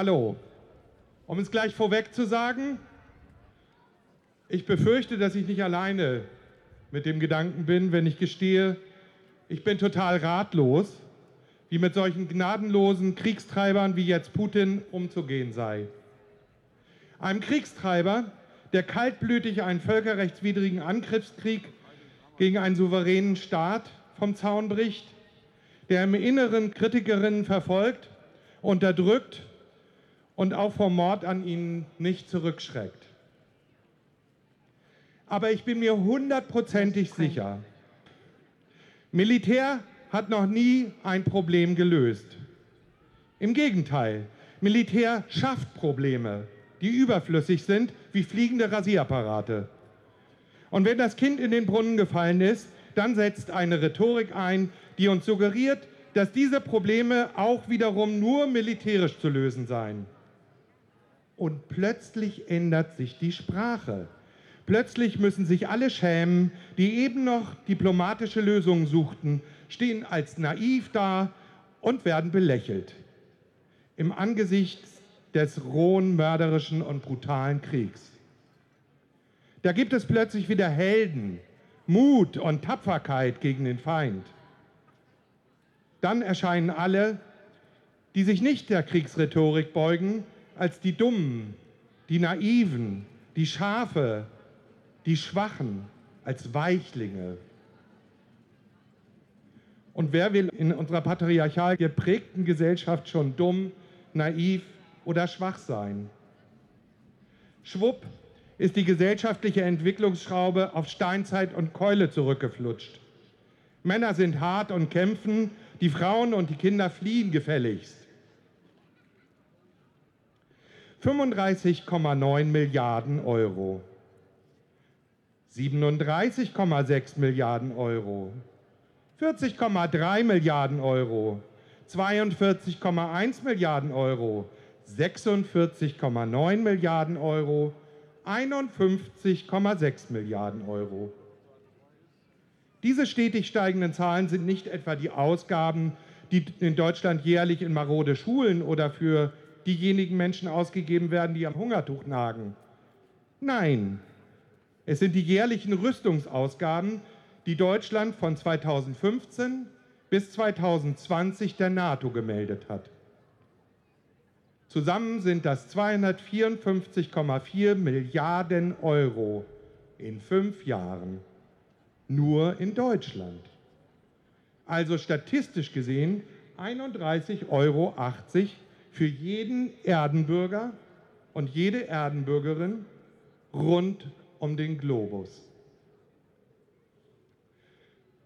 Hallo. Um es gleich vorweg zu sagen, ich befürchte, dass ich nicht alleine mit dem Gedanken bin, wenn ich gestehe, ich bin total ratlos, wie mit solchen gnadenlosen Kriegstreibern wie jetzt Putin umzugehen sei. Einem Kriegstreiber, der kaltblütig einen völkerrechtswidrigen Angriffskrieg gegen einen souveränen Staat vom Zaun bricht, der im Inneren Kritikerinnen verfolgt, unterdrückt und auch vor Mord an ihnen nicht zurückschreckt. Aber ich bin mir hundertprozentig sicher, Militär hat noch nie ein Problem gelöst. Im Gegenteil, Militär schafft Probleme, die überflüssig sind wie fliegende Rasierapparate. Und wenn das Kind in den Brunnen gefallen ist, dann setzt eine Rhetorik ein, die uns suggeriert, dass diese Probleme auch wiederum nur militärisch zu lösen seien. Und plötzlich ändert sich die Sprache. Plötzlich müssen sich alle schämen, die eben noch diplomatische Lösungen suchten, stehen als naiv da und werden belächelt. Im Angesicht des rohen, mörderischen und brutalen Kriegs. Da gibt es plötzlich wieder Helden, Mut und Tapferkeit gegen den Feind. Dann erscheinen alle, die sich nicht der Kriegsrhetorik beugen, als die Dummen, die Naiven, die Schafe, die Schwachen als Weichlinge. Und wer will in unserer patriarchal geprägten Gesellschaft schon dumm, naiv oder schwach sein? Schwupp ist die gesellschaftliche Entwicklungsschraube auf Steinzeit und Keule zurückgeflutscht. Männer sind hart und kämpfen, die Frauen und die Kinder fliehen gefälligst. 35,9 Milliarden Euro. 37,6 Milliarden Euro, 40,3 Milliarden Euro, 42,1 Milliarden Euro, 46,9 Milliarden Euro, 51,6 Milliarden Euro. Diese stetig steigenden Zahlen sind nicht etwa die Ausgaben, die in Deutschland jährlich in marode Schulen oder für diejenigen Menschen ausgegeben werden, die am Hungertuch nagen. Nein, es sind die jährlichen Rüstungsausgaben, die Deutschland von 2015 bis 2020 der NATO gemeldet hat. Zusammen sind das 254,4 Milliarden Euro in fünf Jahren nur in Deutschland. Also statistisch gesehen 31,80 Euro für jeden Erdenbürger und jede Erdenbürgerin rund um den Globus.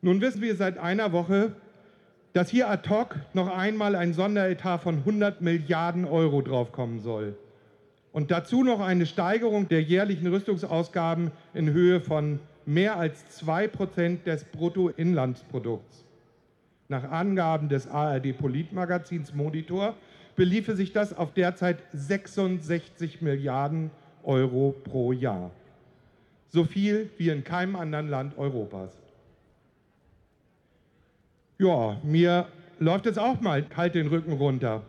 Nun wissen wir seit einer Woche, dass hier ad hoc noch einmal ein Sonderetat von 100 Milliarden Euro draufkommen soll. Und dazu noch eine Steigerung der jährlichen Rüstungsausgaben in Höhe von mehr als 2 Prozent des Bruttoinlandsprodukts. Nach Angaben des ARD-Politmagazins Monitor beliefe sich das auf derzeit 66 Milliarden Euro pro Jahr so viel wie in keinem anderen Land Europas. Ja, mir läuft es auch mal kalt den Rücken runter.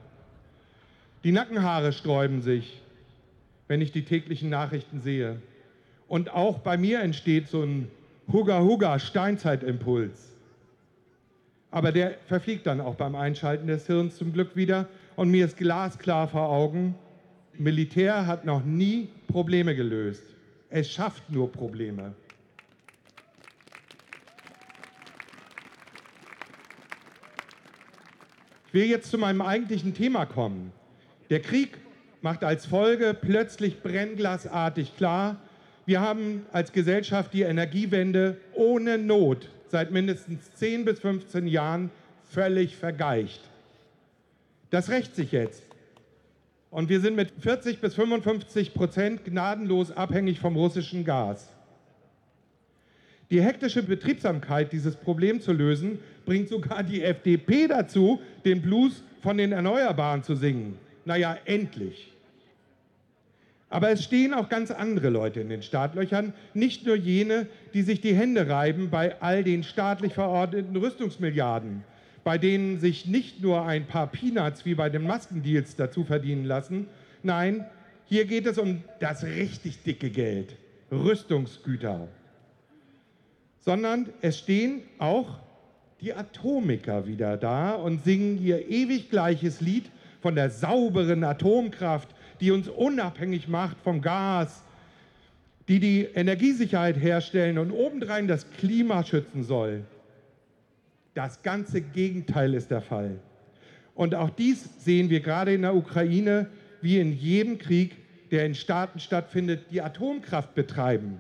Die Nackenhaare sträuben sich, wenn ich die täglichen Nachrichten sehe. Und auch bei mir entsteht so ein Hugga-Hugga-Steinzeitimpuls. Aber der verfliegt dann auch beim Einschalten des Hirns zum Glück wieder. Und mir ist glasklar vor Augen, Militär hat noch nie Probleme gelöst. Es schafft nur Probleme. Ich will jetzt zu meinem eigentlichen Thema kommen. Der Krieg macht als Folge plötzlich brennglasartig klar, wir haben als Gesellschaft die Energiewende ohne Not seit mindestens 10 bis 15 Jahren völlig vergeicht. Das rächt sich jetzt. Und wir sind mit 40 bis 55 Prozent gnadenlos abhängig vom russischen Gas. Die hektische Betriebsamkeit, dieses Problem zu lösen, bringt sogar die FDP dazu, den Blues von den Erneuerbaren zu singen. Naja, endlich. Aber es stehen auch ganz andere Leute in den Startlöchern, nicht nur jene, die sich die Hände reiben bei all den staatlich verordneten Rüstungsmilliarden, bei denen sich nicht nur ein paar Peanuts wie bei den Maskendeals dazu verdienen lassen. Nein, hier geht es um das richtig dicke Geld, Rüstungsgüter. Sondern es stehen auch die Atomiker wieder da und singen ihr ewig gleiches Lied von der sauberen Atomkraft, die uns unabhängig macht vom Gas, die die Energiesicherheit herstellen und obendrein das Klima schützen soll. Das ganze Gegenteil ist der Fall. Und auch dies sehen wir gerade in der Ukraine, wie in jedem Krieg, der in Staaten stattfindet, die Atomkraft betreiben.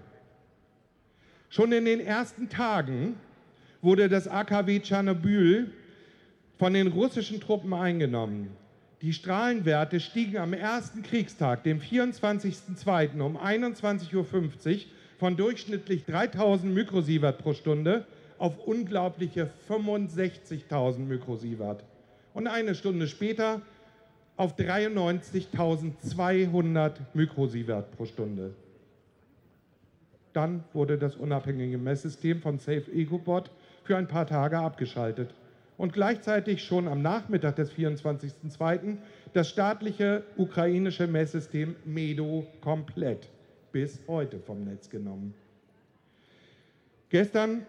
Schon in den ersten Tagen wurde das AKW Tschernobyl von den russischen Truppen eingenommen. Die Strahlenwerte stiegen am ersten Kriegstag, dem 24.02. um 21.50 Uhr von durchschnittlich 3000 Mikrosievert pro Stunde auf unglaubliche 65.000 Mikrosievert. Und eine Stunde später auf 93.200 Mikrosievert pro Stunde. Dann wurde das unabhängige Messsystem von Safe EcoBot für ein paar Tage abgeschaltet und gleichzeitig schon am Nachmittag des 24.02. das staatliche ukrainische Messsystem MEDO komplett bis heute vom Netz genommen. Gestern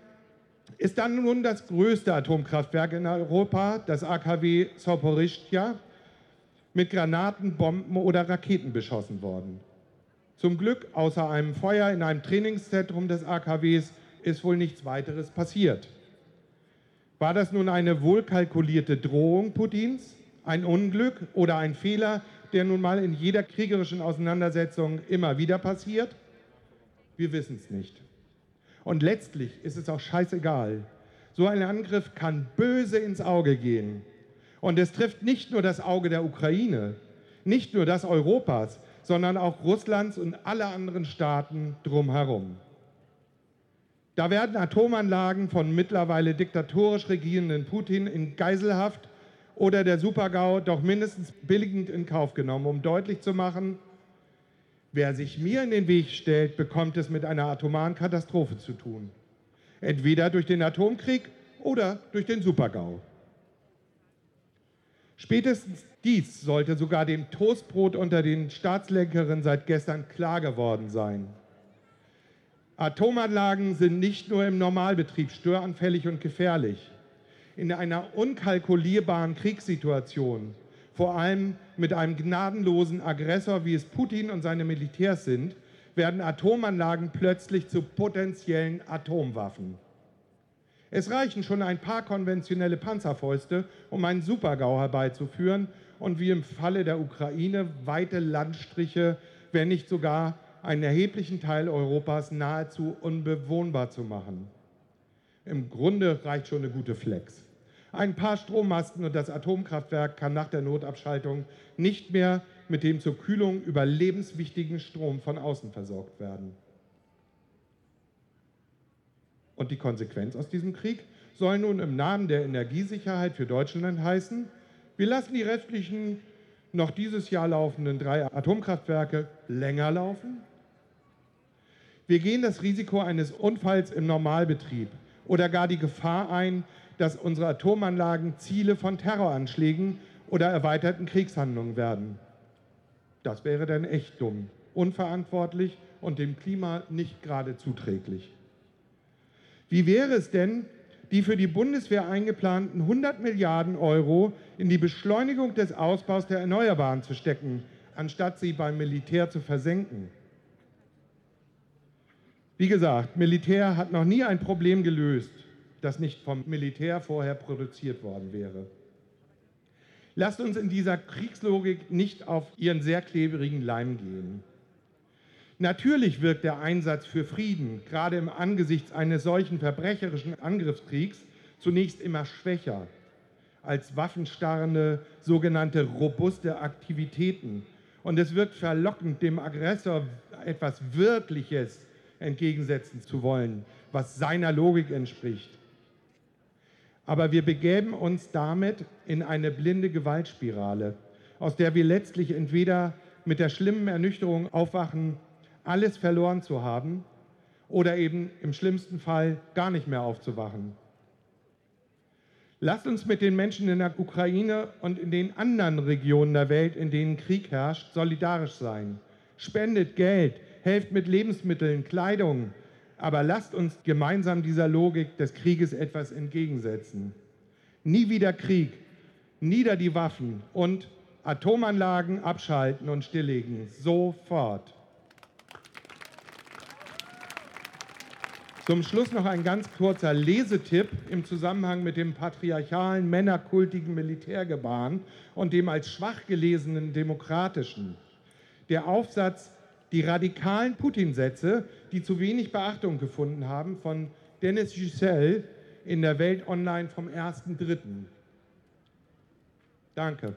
ist dann nun das größte Atomkraftwerk in Europa, das AKW Soporischtia, mit Granaten, Bomben oder Raketen beschossen worden. Zum Glück, außer einem Feuer in einem Trainingszentrum des AKWs, ist wohl nichts weiteres passiert. War das nun eine wohlkalkulierte Drohung Putins, ein Unglück oder ein Fehler, der nun mal in jeder kriegerischen Auseinandersetzung immer wieder passiert? Wir wissen es nicht. Und letztlich ist es auch scheißegal. So ein Angriff kann böse ins Auge gehen. Und es trifft nicht nur das Auge der Ukraine, nicht nur das Europas, sondern auch Russlands und aller anderen Staaten drumherum. Da werden Atomanlagen von mittlerweile diktatorisch regierenden Putin in Geiselhaft oder der Supergau doch mindestens billigend in Kauf genommen, um deutlich zu machen, wer sich mir in den Weg stellt, bekommt es mit einer atomaren Katastrophe zu tun. Entweder durch den Atomkrieg oder durch den Supergau. Spätestens dies sollte sogar dem Toastbrot unter den Staatslenkerinnen seit gestern klar geworden sein. Atomanlagen sind nicht nur im Normalbetrieb störanfällig und gefährlich. In einer unkalkulierbaren Kriegssituation, vor allem mit einem gnadenlosen Aggressor, wie es Putin und seine Militärs sind, werden Atomanlagen plötzlich zu potenziellen Atomwaffen. Es reichen schon ein paar konventionelle Panzerfäuste, um einen Supergau herbeizuführen und wie im Falle der Ukraine weite Landstriche, wenn nicht sogar einen erheblichen Teil Europas nahezu unbewohnbar zu machen. Im Grunde reicht schon eine gute Flex. Ein paar Strommasten und das Atomkraftwerk kann nach der Notabschaltung nicht mehr mit dem zur Kühlung überlebenswichtigen Strom von außen versorgt werden. Und die Konsequenz aus diesem Krieg soll nun im Namen der Energiesicherheit für Deutschland heißen, wir lassen die restlichen noch dieses Jahr laufenden drei Atomkraftwerke länger laufen. Wir gehen das Risiko eines Unfalls im Normalbetrieb oder gar die Gefahr ein, dass unsere Atomanlagen Ziele von Terroranschlägen oder erweiterten Kriegshandlungen werden. Das wäre dann echt dumm, unverantwortlich und dem Klima nicht gerade zuträglich. Wie wäre es denn, die für die Bundeswehr eingeplanten 100 Milliarden Euro in die Beschleunigung des Ausbaus der Erneuerbaren zu stecken, anstatt sie beim Militär zu versenken? Wie gesagt, Militär hat noch nie ein Problem gelöst, das nicht vom Militär vorher produziert worden wäre. Lasst uns in dieser Kriegslogik nicht auf ihren sehr klebrigen Leim gehen. Natürlich wirkt der Einsatz für Frieden, gerade im Angesicht eines solchen verbrecherischen Angriffskriegs, zunächst immer schwächer als waffenstarrende, sogenannte robuste Aktivitäten. Und es wirkt verlockend, dem Aggressor etwas Wirkliches entgegensetzen zu wollen, was seiner Logik entspricht. Aber wir begäben uns damit in eine blinde Gewaltspirale, aus der wir letztlich entweder mit der schlimmen Ernüchterung aufwachen, alles verloren zu haben oder eben im schlimmsten Fall gar nicht mehr aufzuwachen. Lasst uns mit den Menschen in der Ukraine und in den anderen Regionen der Welt, in denen Krieg herrscht, solidarisch sein. Spendet Geld, helft mit Lebensmitteln, Kleidung, aber lasst uns gemeinsam dieser Logik des Krieges etwas entgegensetzen. Nie wieder Krieg, nieder die Waffen und Atomanlagen abschalten und stilllegen. Sofort. Zum Schluss noch ein ganz kurzer Lesetipp im Zusammenhang mit dem patriarchalen, männerkultigen Militärgebaren und dem als schwach gelesenen demokratischen. Der Aufsatz Die radikalen Putin-Sätze, die zu wenig Beachtung gefunden haben, von Dennis Giselle in der Welt Online vom 1.3. Danke.